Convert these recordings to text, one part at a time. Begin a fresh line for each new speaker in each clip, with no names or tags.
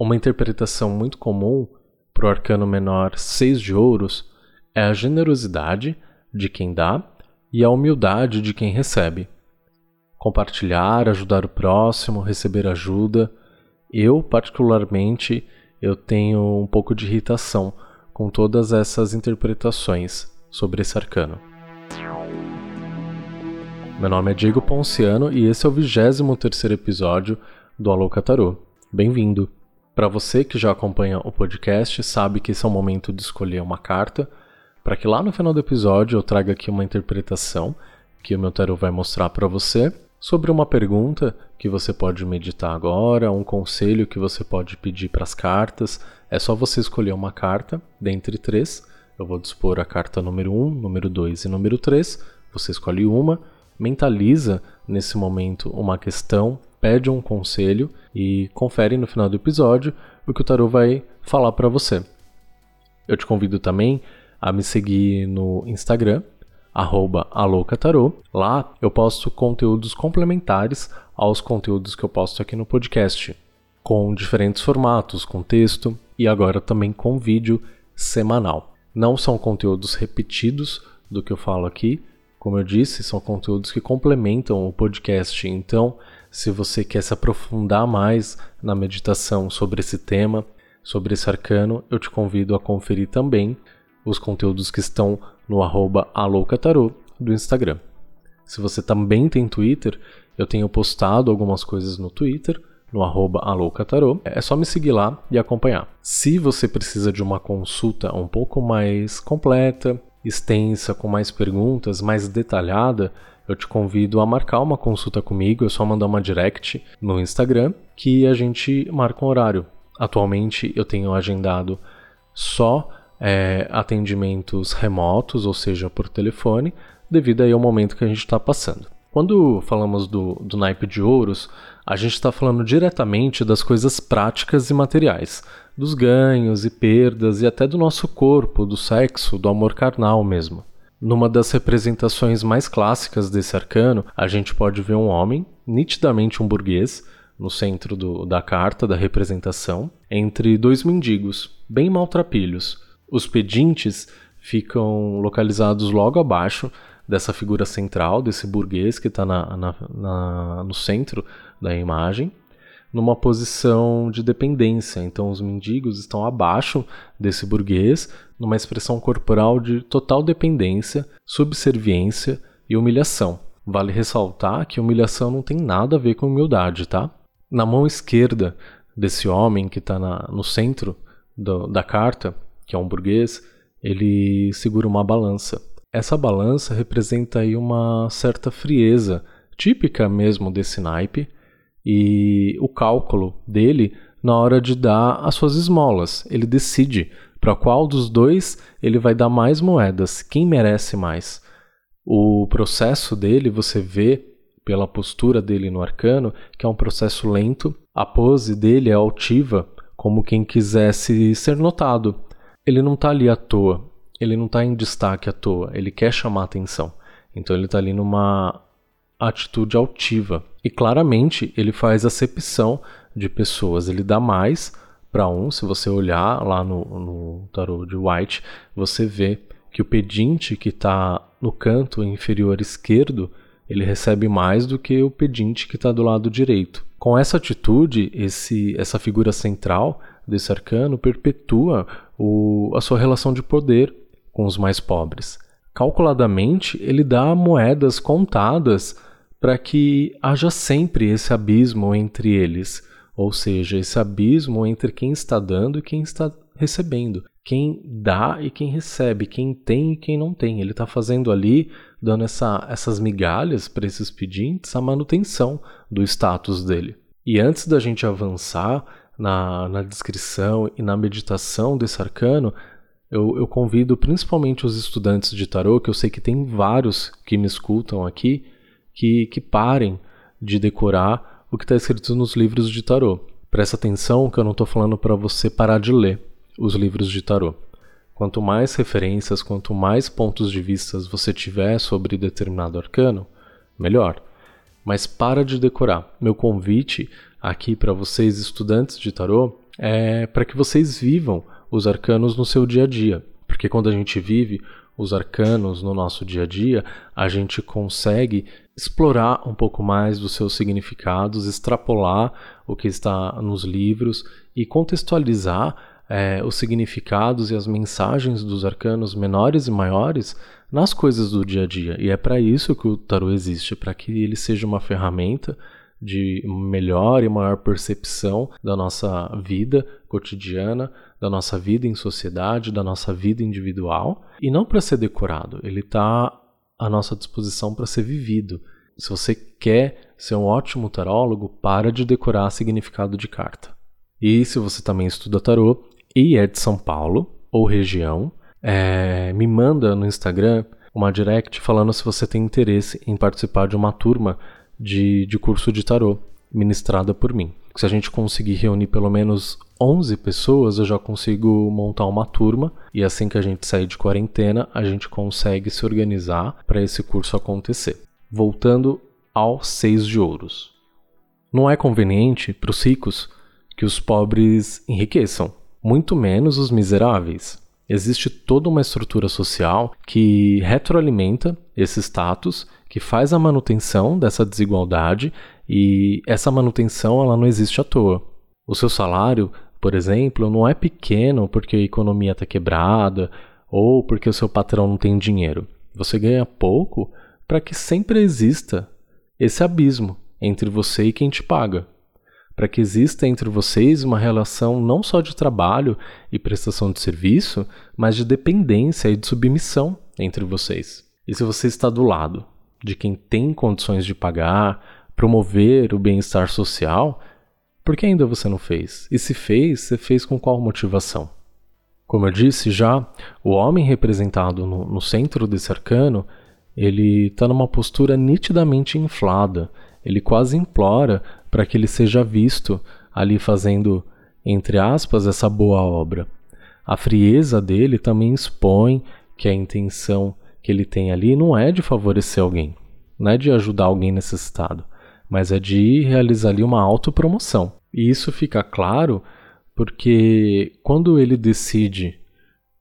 Uma interpretação muito comum para o arcano menor 6 de ouros é a generosidade de quem dá e a humildade de quem recebe. Compartilhar, ajudar o próximo, receber ajuda. Eu, particularmente, eu tenho um pouco de irritação com todas essas interpretações sobre esse arcano. Meu nome é Diego Ponciano e esse é o 23 episódio do Alô Catarô. Bem-vindo! Para você que já acompanha o podcast, sabe que esse é o momento de escolher uma carta para que lá no final do episódio eu traga aqui uma interpretação que o meu tarot vai mostrar para você sobre uma pergunta que você pode meditar agora, um conselho que você pode pedir para as cartas. É só você escolher uma carta dentre três. Eu vou dispor a carta número 1, um, número 2 e número 3. Você escolhe uma, mentaliza nesse momento uma questão, pede um conselho e confere no final do episódio o que o tarot vai falar para você. Eu te convido também a me seguir no Instagram, alocatarô. Lá eu posto conteúdos complementares aos conteúdos que eu posto aqui no podcast, com diferentes formatos, com texto e agora também com vídeo semanal. Não são conteúdos repetidos do que eu falo aqui, como eu disse, são conteúdos que complementam o podcast. Então, se você quer se aprofundar mais na meditação sobre esse tema, sobre esse arcano, eu te convido a conferir também os conteúdos que estão no arroba aloucatarô do Instagram. Se você também tem Twitter, eu tenho postado algumas coisas no Twitter, no arroba aloucatarô. É só me seguir lá e acompanhar. Se você precisa de uma consulta um pouco mais completa, extensa, com mais perguntas, mais detalhada, eu te convido a marcar uma consulta comigo, é só mandar uma direct no Instagram que a gente marca um horário. Atualmente eu tenho agendado só é, atendimentos remotos, ou seja, por telefone, devido aí ao momento que a gente está passando. Quando falamos do, do naipe de ouros, a gente está falando diretamente das coisas práticas e materiais, dos ganhos e perdas e até do nosso corpo, do sexo, do amor carnal mesmo. Numa das representações mais clássicas desse arcano, a gente pode ver um homem, nitidamente um burguês, no centro do, da carta, da representação, entre dois mendigos, bem maltrapilhos, os pedintes ficam localizados logo abaixo dessa figura central, desse burguês que está no centro da imagem, numa posição de dependência. Então, os mendigos estão abaixo desse burguês, numa expressão corporal de total dependência, subserviência e humilhação. Vale ressaltar que humilhação não tem nada a ver com humildade, tá? Na mão esquerda desse homem que está no centro do, da carta, que é um burguês, ele segura uma balança. Essa balança representa aí uma certa frieza, típica mesmo desse naipe, e o cálculo dele na hora de dar as suas esmolas. Ele decide para qual dos dois ele vai dar mais moedas, quem merece mais. O processo dele você vê pela postura dele no arcano, que é um processo lento. A pose dele é altiva, como quem quisesse ser notado ele não está ali à toa, ele não está em destaque à toa, ele quer chamar atenção. Então ele está ali numa atitude altiva. E claramente ele faz acepção de pessoas, ele dá mais para um. Se você olhar lá no, no tarot de White, você vê que o pedinte que está no canto inferior esquerdo ele recebe mais do que o pedinte que está do lado direito. Com essa atitude, esse, essa figura central desse arcano perpetua o, a sua relação de poder com os mais pobres. Calculadamente, ele dá moedas contadas para que haja sempre esse abismo entre eles, ou seja, esse abismo entre quem está dando e quem está recebendo, quem dá e quem recebe, quem tem e quem não tem. Ele está fazendo ali, dando essa, essas migalhas para esses pedintes, a manutenção do status dele. E antes da gente avançar, na, na descrição e na meditação desse arcano, eu, eu, convido principalmente os estudantes de tarô, que eu sei que tem vários que me escutam aqui, que, que parem de decorar o que está escrito nos livros de tarô. Presta atenção que eu não estou falando para você parar de ler os livros de tarô. Quanto mais referências, quanto mais pontos de vista você tiver sobre determinado arcano, melhor. Mas para de decorar. Meu convite aqui para vocês, estudantes de tarô, é para que vocês vivam os arcanos no seu dia a dia. Porque quando a gente vive os arcanos no nosso dia a dia, a gente consegue explorar um pouco mais dos seus significados, extrapolar o que está nos livros e contextualizar é, os significados e as mensagens dos arcanos menores e maiores nas coisas do dia a dia. E é para isso que o tarot existe, para que ele seja uma ferramenta de melhor e maior percepção da nossa vida cotidiana, da nossa vida em sociedade, da nossa vida individual, e não para ser decorado. Ele está à nossa disposição para ser vivido. Se você quer ser um ótimo tarólogo, para de decorar significado de carta. E se você também estuda tarô e é de São Paulo ou região, é, me manda no Instagram uma direct falando se você tem interesse em participar de uma turma de, de curso de tarô ministrada por mim. Se a gente conseguir reunir pelo menos 11 pessoas, eu já consigo montar uma turma e assim que a gente sair de quarentena, a gente consegue se organizar para esse curso acontecer. Voltando ao seis de ouros. Não é conveniente para os ricos que os pobres enriqueçam, muito menos os miseráveis. Existe toda uma estrutura social que retroalimenta esse status, que faz a manutenção dessa desigualdade e essa manutenção ela não existe à toa. O seu salário, por exemplo, não é pequeno porque a economia está quebrada ou porque o seu patrão não tem dinheiro. Você ganha pouco para que sempre exista esse abismo entre você e quem te paga para que exista entre vocês uma relação não só de trabalho e prestação de serviço, mas de dependência e de submissão entre vocês. E se você está do lado de quem tem condições de pagar, promover o bem-estar social, por que ainda você não fez? E se fez, você fez com qual motivação? Como eu disse já, o homem representado no, no centro desse arcano, ele está numa postura nitidamente inflada. Ele quase implora para que ele seja visto ali fazendo, entre aspas, essa boa obra. A frieza dele também expõe que a intenção que ele tem ali não é de favorecer alguém, não é de ajudar alguém necessitado, mas é de realizar ali uma autopromoção. E isso fica claro porque quando ele decide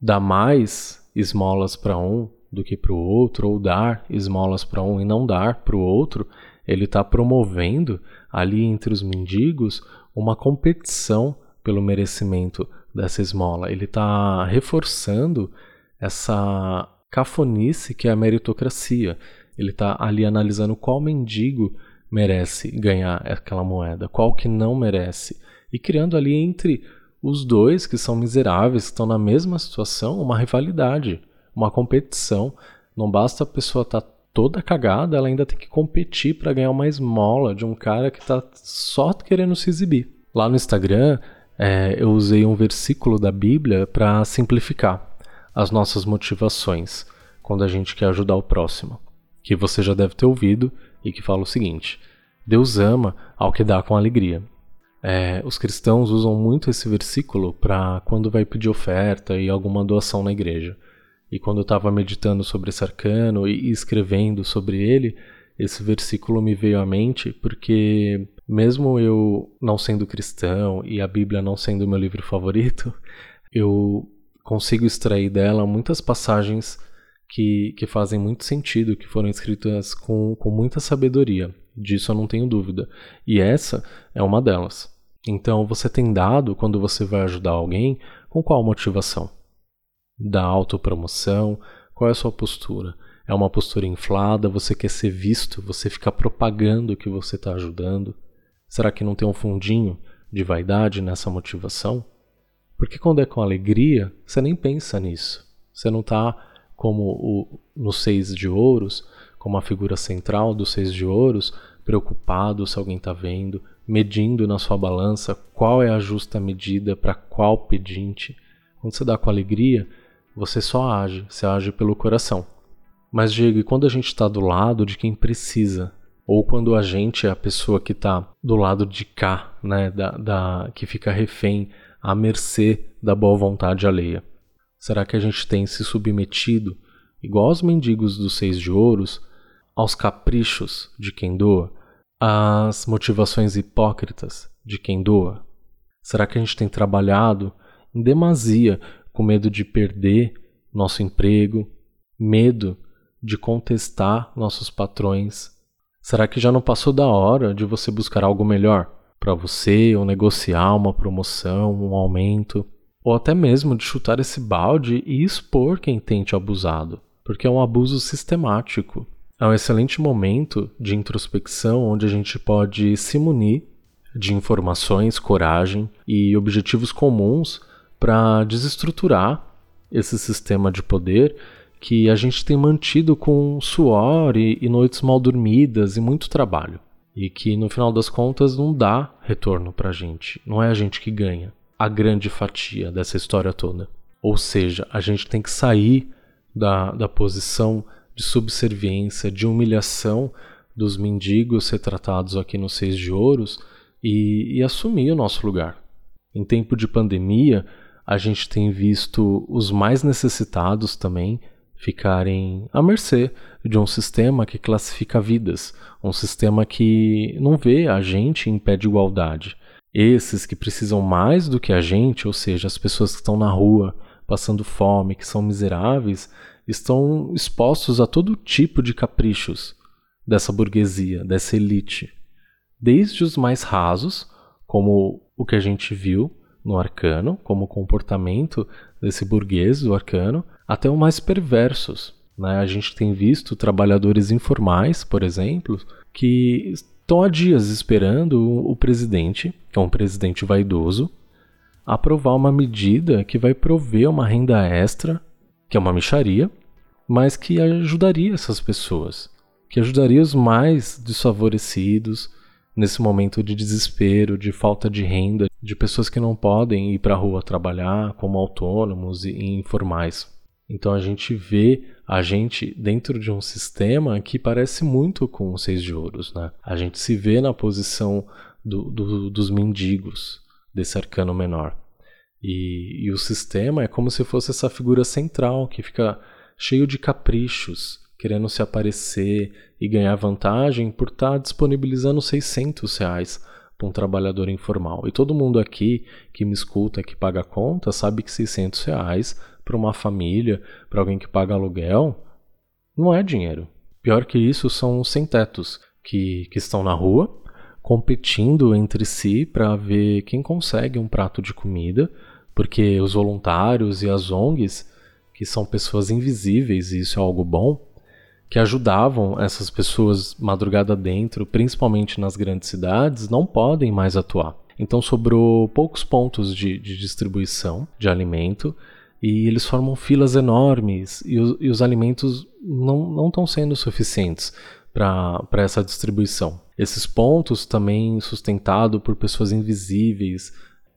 dar mais esmolas para um do que para o outro, ou dar esmolas para um e não dar para o outro, ele está promovendo ali entre os mendigos uma competição pelo merecimento dessa esmola. Ele está reforçando essa cafonice que é a meritocracia. Ele está ali analisando qual mendigo merece ganhar aquela moeda, qual que não merece, e criando ali entre os dois que são miseráveis, que estão na mesma situação, uma rivalidade, uma competição. Não basta a pessoa estar tá toda cagada, ela ainda tem que competir para ganhar uma esmola de um cara que tá só querendo se exibir. Lá no Instagram, é, eu usei um versículo da Bíblia para simplificar as nossas motivações quando a gente quer ajudar o próximo, que você já deve ter ouvido e que fala o seguinte: Deus ama ao que dá com alegria. É, os cristãos usam muito esse versículo para quando vai pedir oferta e alguma doação na igreja. E quando eu estava meditando sobre esse arcano e escrevendo sobre ele, esse versículo me veio à mente porque, mesmo eu não sendo cristão e a Bíblia não sendo meu livro favorito, eu consigo extrair dela muitas passagens que, que fazem muito sentido, que foram escritas com, com muita sabedoria. Disso eu não tenho dúvida. E essa é uma delas. Então, você tem dado, quando você vai ajudar alguém, com qual motivação? da autopromoção? Qual é a sua postura? É uma postura inflada? Você quer ser visto? Você fica propagando que você está ajudando? Será que não tem um fundinho de vaidade nessa motivação? Porque quando é com alegria, você nem pensa nisso. Você não está como o, no seis de ouros, como a figura central do seis de ouros, preocupado se alguém está vendo, medindo na sua balança qual é a justa medida para qual pedinte. Quando você dá com alegria, você só age, você age pelo coração. Mas, Diego, e quando a gente está do lado de quem precisa? Ou quando a gente é a pessoa que está do lado de cá, né, da, da, que fica refém, à mercê da boa vontade alheia? Será que a gente tem se submetido, igual aos mendigos dos seis de ouros, aos caprichos de quem doa, às motivações hipócritas de quem doa? Será que a gente tem trabalhado em demasia com medo de perder nosso emprego, medo de contestar nossos patrões? Será que já não passou da hora de você buscar algo melhor para você ou negociar uma promoção, um aumento, ou até mesmo de chutar esse balde e expor quem tem te abusado, porque é um abuso sistemático. É um excelente momento de introspecção onde a gente pode se munir de informações, coragem e objetivos comuns para desestruturar esse sistema de poder que a gente tem mantido com suor e, e noites mal dormidas e muito trabalho. E que no final das contas não dá retorno para a gente. Não é a gente que ganha a grande fatia dessa história toda. Ou seja, a gente tem que sair da, da posição de subserviência, de humilhação dos mendigos retratados aqui nos Seis de Ouros e, e assumir o nosso lugar. Em tempo de pandemia, a gente tem visto os mais necessitados também ficarem à mercê de um sistema que classifica vidas, um sistema que não vê a gente em pé de igualdade. Esses que precisam mais do que a gente, ou seja, as pessoas que estão na rua passando fome, que são miseráveis, estão expostos a todo tipo de caprichos dessa burguesia, dessa elite desde os mais rasos, como o que a gente viu no arcano, como o comportamento desse burguês do arcano, até os mais perversos. Né? A gente tem visto trabalhadores informais, por exemplo, que estão há dias esperando o presidente, que é um presidente vaidoso, aprovar uma medida que vai prover uma renda extra, que é uma micharia, mas que ajudaria essas pessoas, que ajudaria os mais desfavorecidos, nesse momento de desespero, de falta de renda, de pessoas que não podem ir para a rua trabalhar como autônomos e informais. Então a gente vê a gente dentro de um sistema que parece muito com os seis de ouros, né? A gente se vê na posição do, do, dos mendigos desse arcano menor. E, e o sistema é como se fosse essa figura central que fica cheio de caprichos, querendo se aparecer e ganhar vantagem por estar tá disponibilizando 600 reais para um trabalhador informal. E todo mundo aqui que me escuta, que paga a conta, sabe que 600 reais para uma família, para alguém que paga aluguel, não é dinheiro. Pior que isso são sem-tetos que, que estão na rua competindo entre si para ver quem consegue um prato de comida, porque os voluntários e as ONGs, que são pessoas invisíveis, e isso é algo bom, que ajudavam essas pessoas madrugada dentro, principalmente nas grandes cidades, não podem mais atuar. Então sobrou poucos pontos de, de distribuição de alimento e eles formam filas enormes e, os, e os alimentos não estão sendo suficientes para essa distribuição. Esses pontos também sustentado por pessoas invisíveis,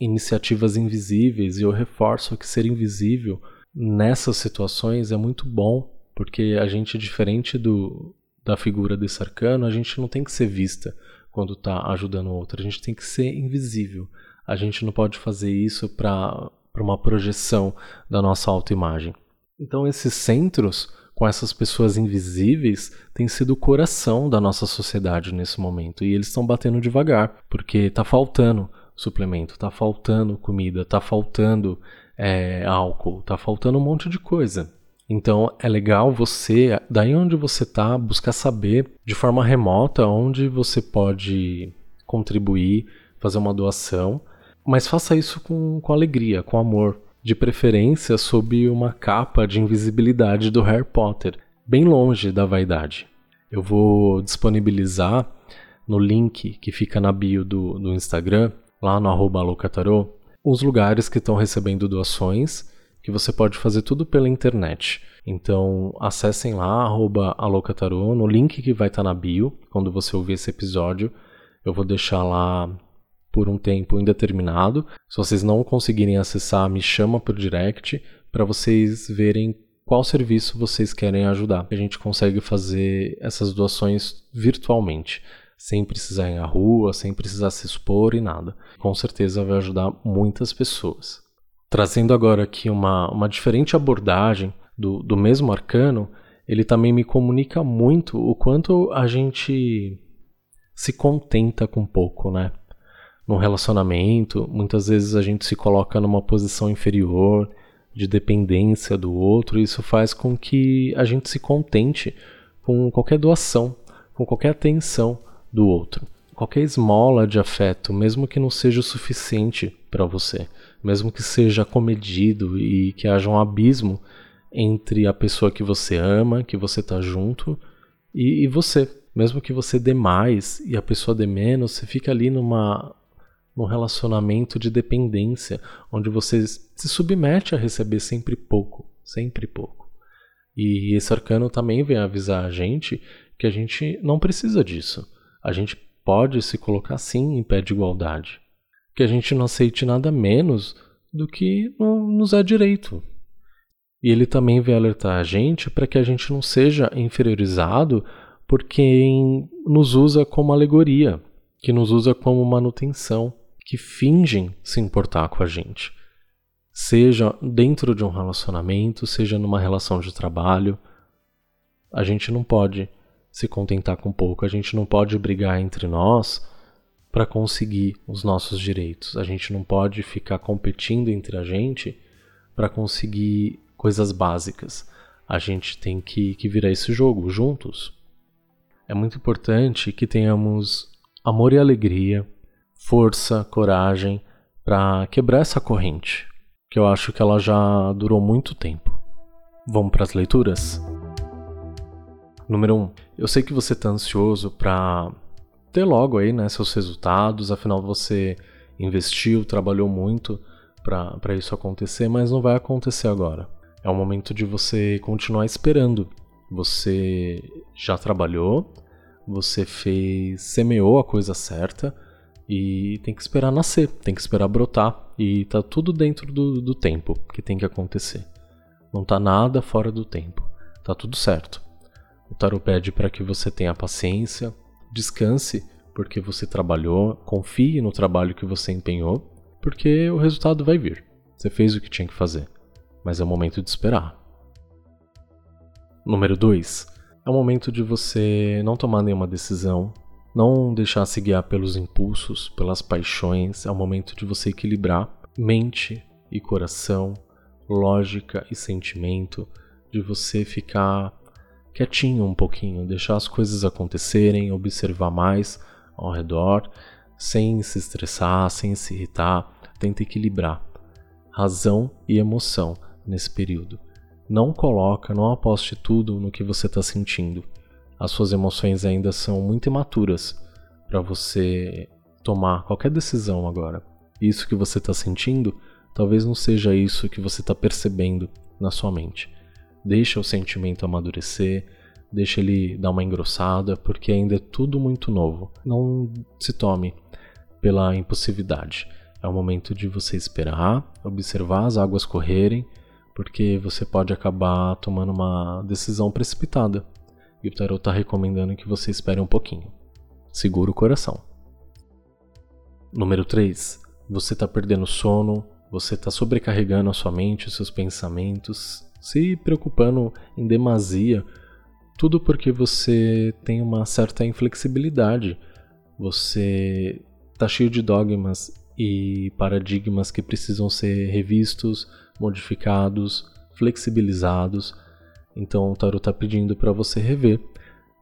iniciativas invisíveis, e eu reforço que ser invisível nessas situações é muito bom porque a gente, diferente do, da figura desse arcano, a gente não tem que ser vista quando está ajudando o outro, a gente tem que ser invisível. A gente não pode fazer isso para uma projeção da nossa autoimagem. Então, esses centros, com essas pessoas invisíveis, têm sido o coração da nossa sociedade nesse momento. E eles estão batendo devagar, porque está faltando suplemento, está faltando comida, está faltando é, álcool, está faltando um monte de coisa. Então é legal você, daí onde você está, buscar saber de forma remota onde você pode contribuir, fazer uma doação, mas faça isso com, com alegria, com amor, de preferência sob uma capa de invisibilidade do Harry Potter, bem longe da vaidade. Eu vou disponibilizar no link que fica na bio do, do Instagram, lá no arroba os lugares que estão recebendo doações que você pode fazer tudo pela internet. Então, acessem lá, alocatarô, no link que vai estar tá na bio, quando você ouvir esse episódio. Eu vou deixar lá por um tempo indeterminado. Se vocês não conseguirem acessar, me chama por direct para vocês verem qual serviço vocês querem ajudar. A gente consegue fazer essas doações virtualmente, sem precisar ir à rua, sem precisar se expor e nada. Com certeza vai ajudar muitas pessoas. Trazendo agora aqui uma, uma diferente abordagem do, do mesmo arcano, ele também me comunica muito o quanto a gente se contenta com pouco, né? Num relacionamento, muitas vezes a gente se coloca numa posição inferior, de dependência do outro, e isso faz com que a gente se contente com qualquer doação, com qualquer atenção do outro. Qualquer esmola de afeto, mesmo que não seja o suficiente para você, mesmo que seja comedido e que haja um abismo entre a pessoa que você ama, que você está junto, e, e você. Mesmo que você dê mais e a pessoa dê menos, você fica ali numa, num relacionamento de dependência, onde você se submete a receber sempre pouco, sempre pouco. E esse arcano também vem avisar a gente que a gente não precisa disso. A gente pode se colocar sim em pé de igualdade. Que a gente não aceite nada menos do que nos é direito. E ele também vem alertar a gente para que a gente não seja inferiorizado por quem nos usa como alegoria, que nos usa como manutenção, que fingem se importar com a gente. Seja dentro de um relacionamento, seja numa relação de trabalho, a gente não pode se contentar com pouco, a gente não pode brigar entre nós para conseguir os nossos direitos. A gente não pode ficar competindo entre a gente para conseguir coisas básicas. A gente tem que, que virar esse jogo juntos. É muito importante que tenhamos amor e alegria força, coragem para quebrar essa corrente, que eu acho que ela já durou muito tempo. Vamos para as leituras? Número 1. Um, eu sei que você está ansioso para ter logo aí, né, seus resultados, afinal você investiu, trabalhou muito para isso acontecer, mas não vai acontecer agora. É o momento de você continuar esperando. Você já trabalhou, você fez, semeou a coisa certa, e tem que esperar nascer, tem que esperar brotar. E tá tudo dentro do, do tempo que tem que acontecer. Não tá nada fora do tempo. Tá tudo certo. O tarot pede para que você tenha paciência, descanse porque você trabalhou, confie no trabalho que você empenhou, porque o resultado vai vir. Você fez o que tinha que fazer, mas é o momento de esperar. Número 2. É o momento de você não tomar nenhuma decisão, não deixar se guiar pelos impulsos, pelas paixões, é o momento de você equilibrar mente e coração, lógica e sentimento, de você ficar quietinho um pouquinho, deixar as coisas acontecerem, observar mais ao redor, sem se estressar, sem se irritar, tenta equilibrar razão e emoção nesse período. Não coloca, não aposte tudo no que você está sentindo as suas emoções ainda são muito imaturas para você tomar qualquer decisão agora. Isso que você está sentindo talvez não seja isso que você está percebendo na sua mente. Deixa o sentimento amadurecer, deixa ele dar uma engrossada, porque ainda é tudo muito novo. Não se tome pela impulsividade. É o momento de você esperar, observar as águas correrem, porque você pode acabar tomando uma decisão precipitada e o tarot está recomendando que você espere um pouquinho. Segura o coração. Número 3. Você está perdendo sono, você está sobrecarregando a sua mente, os seus pensamentos, se preocupando em demasia, tudo porque você tem uma certa inflexibilidade. Você está cheio de dogmas e paradigmas que precisam ser revistos, modificados, flexibilizados então o tarot está pedindo para você rever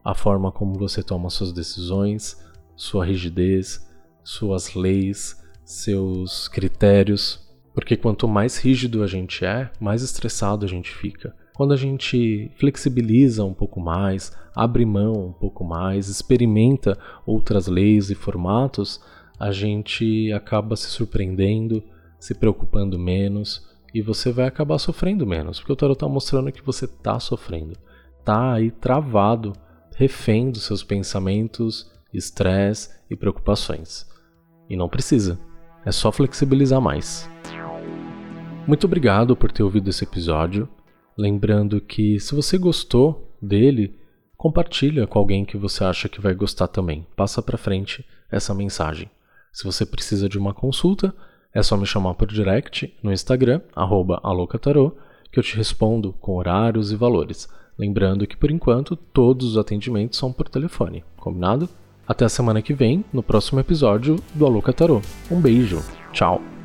a forma como você toma suas decisões, sua rigidez, suas leis, seus critérios, porque quanto mais rígido a gente é, mais estressado a gente fica. Quando a gente flexibiliza um pouco mais, abre mão um pouco mais, experimenta outras leis e formatos, a gente acaba se surpreendendo, se preocupando menos e você vai acabar sofrendo menos, porque o tarot está mostrando que você está sofrendo, tá aí travado, refém dos seus pensamentos, estresse e preocupações. E não precisa, é só flexibilizar mais. Muito obrigado por ter ouvido esse episódio. Lembrando que se você gostou dele, compartilha com alguém que você acha que vai gostar também. Passa para frente essa mensagem. Se você precisa de uma consulta, é só me chamar por direct no Instagram, alocatarô, que eu te respondo com horários e valores. Lembrando que por enquanto todos os atendimentos são por telefone, combinado? Até a semana que vem, no próximo episódio do Alô Catarô. Um beijo, tchau!